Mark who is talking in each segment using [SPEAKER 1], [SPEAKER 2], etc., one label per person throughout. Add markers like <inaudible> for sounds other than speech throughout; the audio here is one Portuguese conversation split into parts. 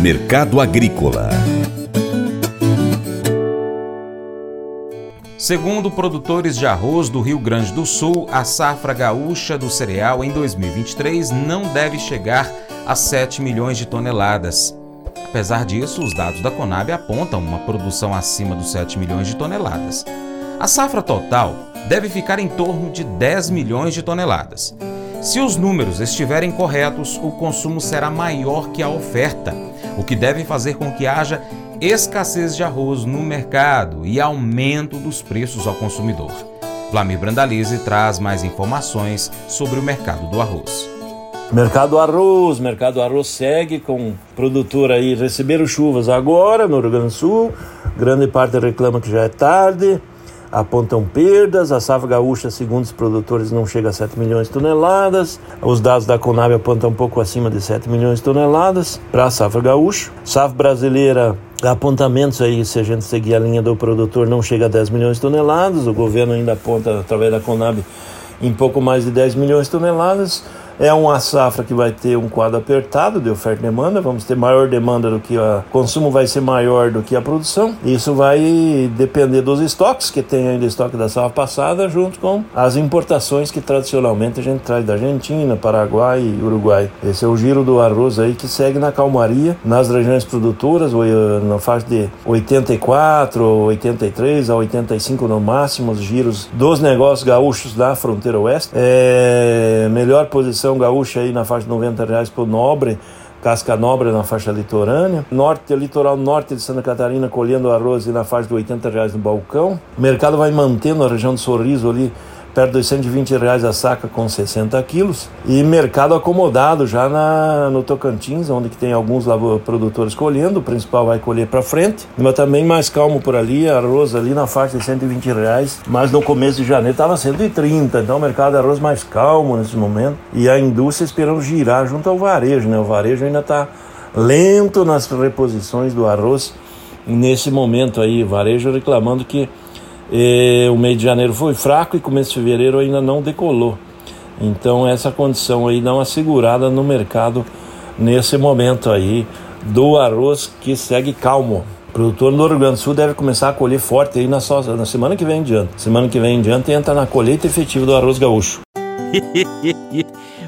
[SPEAKER 1] Mercado Agrícola
[SPEAKER 2] Segundo produtores de arroz do Rio Grande do Sul, a safra gaúcha do cereal em 2023 não deve chegar a 7 milhões de toneladas. Apesar disso, os dados da Conab apontam uma produção acima dos 7 milhões de toneladas. A safra total deve ficar em torno de 10 milhões de toneladas. Se os números estiverem corretos, o consumo será maior que a oferta, o que deve fazer com que haja escassez de arroz no mercado e aumento dos preços ao consumidor. Vlamir Brandalize traz mais informações sobre o mercado do arroz.
[SPEAKER 3] Mercado arroz, mercado arroz segue com produtor aí receberam chuvas agora no Rio Grande do Sul, grande parte reclama que já é tarde, apontam perdas, a safra gaúcha, segundo os produtores, não chega a 7 milhões de toneladas, os dados da Conab apontam um pouco acima de 7 milhões de toneladas para a safra gaúcha, safra brasileira apontamentos aí, se a gente seguir a linha do produtor, não chega a 10 milhões de toneladas, o governo ainda aponta através da Conab em pouco mais de 10 milhões de toneladas. É uma safra que vai ter um quadro apertado de oferta e demanda, vamos ter maior demanda do que a consumo vai ser maior do que a produção. Isso vai depender dos estoques que tem ainda estoque da safra passada, junto com as importações que tradicionalmente a gente traz da Argentina, Paraguai e Uruguai. Esse é o giro do arroz aí que segue na calmaria nas regiões produtoras, na faixa de 84, 83 a 85 no máximo, os giros dos negócios gaúchos da fronteira oeste. É melhor posição gaúcha aí na faixa de 90 reais por nobre, casca nobre na faixa litorânea, norte, litoral norte de Santa Catarina colhendo arroz e na faixa de 80 reais no balcão. O mercado vai mantendo a região do Sorriso ali perto dos 120 reais a saca com 60 quilos. E mercado acomodado já na, no Tocantins, onde que tem alguns produtores colhendo, o principal vai colher para frente, mas também mais calmo por ali, arroz ali na faixa de 120 reais, mas no começo de janeiro estava 130, então o mercado de arroz mais calmo nesse momento, e a indústria esperando girar junto ao varejo, né? O varejo ainda está lento nas reposições do arroz, nesse momento aí, varejo reclamando que e o mês de janeiro foi fraco e começo de fevereiro ainda não decolou. Então essa condição aí dá uma segurada no mercado nesse momento aí do arroz que segue calmo. O produtor no Rio Grande do Sul deve começar a colher forte aí na, na semana que vem em diante. Semana que vem em diante entra na colheita efetiva do arroz gaúcho. <laughs>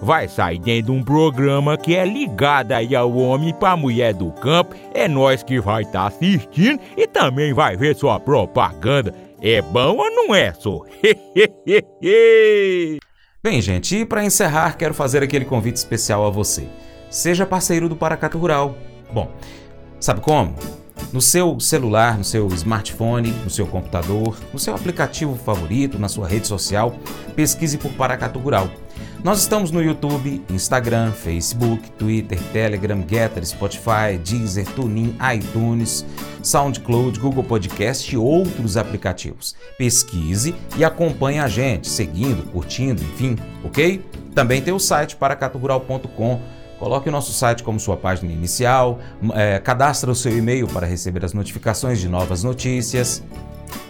[SPEAKER 4] vai sair dentro de um programa que é ligado aí ao homem para mulher do campo. É nós que vai estar tá assistindo e também vai ver sua propaganda. É bom ou não é, só? <laughs>
[SPEAKER 2] Bem, gente, e para encerrar, quero fazer aquele convite especial a você. Seja parceiro do Paracato Rural. Bom, sabe como? No seu celular, no seu smartphone, no seu computador, no seu aplicativo favorito, na sua rede social, pesquise por Paracato Rural. Nós estamos no YouTube, Instagram, Facebook, Twitter, Telegram, Getter, Spotify, Deezer, TuneIn, iTunes, SoundCloud, Google Podcast e outros aplicativos. Pesquise e acompanhe a gente, seguindo, curtindo, enfim, ok? Também tem o site paracaturural.com. Coloque o nosso site como sua página inicial, é, cadastre o seu e-mail para receber as notificações de novas notícias.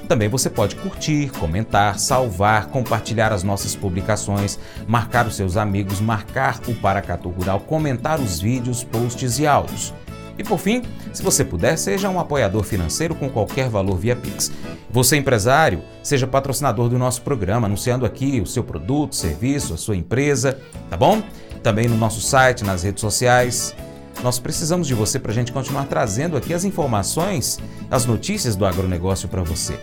[SPEAKER 2] Também você pode curtir, comentar, salvar, compartilhar as nossas publicações, marcar os seus amigos, marcar o Paracatu Rural, comentar os vídeos, posts e áudios. E por fim, se você puder, seja um apoiador financeiro com qualquer valor via Pix. Você empresário, seja patrocinador do nosso programa, anunciando aqui o seu produto, serviço, a sua empresa, tá bom? Também no nosso site, nas redes sociais. Nós precisamos de você para a gente continuar trazendo aqui as informações, as notícias do agronegócio para você.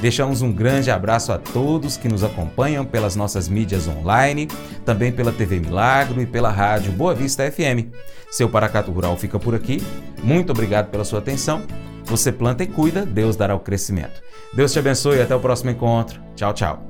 [SPEAKER 2] Deixamos um grande abraço a todos que nos acompanham pelas nossas mídias online, também pela TV Milagro e pela rádio Boa Vista FM. Seu Paracato Rural fica por aqui. Muito obrigado pela sua atenção. Você planta e cuida, Deus dará o crescimento. Deus te abençoe e até o próximo encontro. Tchau, tchau.